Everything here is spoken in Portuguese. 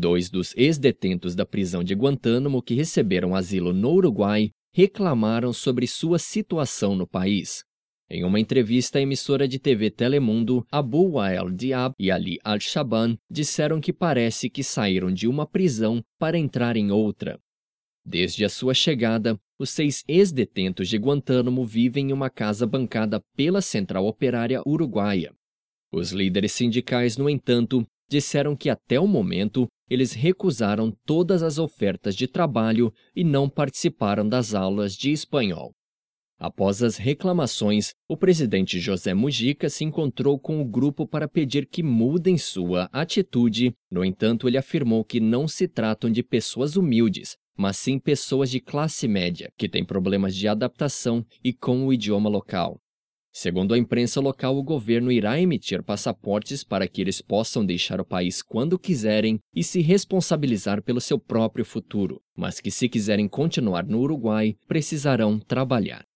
Dois dos ex-detentos da prisão de Guantánamo que receberam asilo no Uruguai reclamaram sobre sua situação no país. Em uma entrevista à emissora de TV Telemundo, Abu Wael Diab e Ali Al-Shaban disseram que parece que saíram de uma prisão para entrar em outra. Desde a sua chegada, os seis ex-detentos de Guantánamo vivem em uma casa bancada pela Central Operária Uruguaia. Os líderes sindicais, no entanto, disseram que até o momento eles recusaram todas as ofertas de trabalho e não participaram das aulas de espanhol. Após as reclamações, o presidente José Mujica se encontrou com o grupo para pedir que mudem sua atitude. No entanto, ele afirmou que não se tratam de pessoas humildes, mas sim pessoas de classe média que têm problemas de adaptação e com o idioma local. Segundo a imprensa local, o governo irá emitir passaportes para que eles possam deixar o país quando quiserem e se responsabilizar pelo seu próprio futuro, mas que, se quiserem continuar no Uruguai, precisarão trabalhar.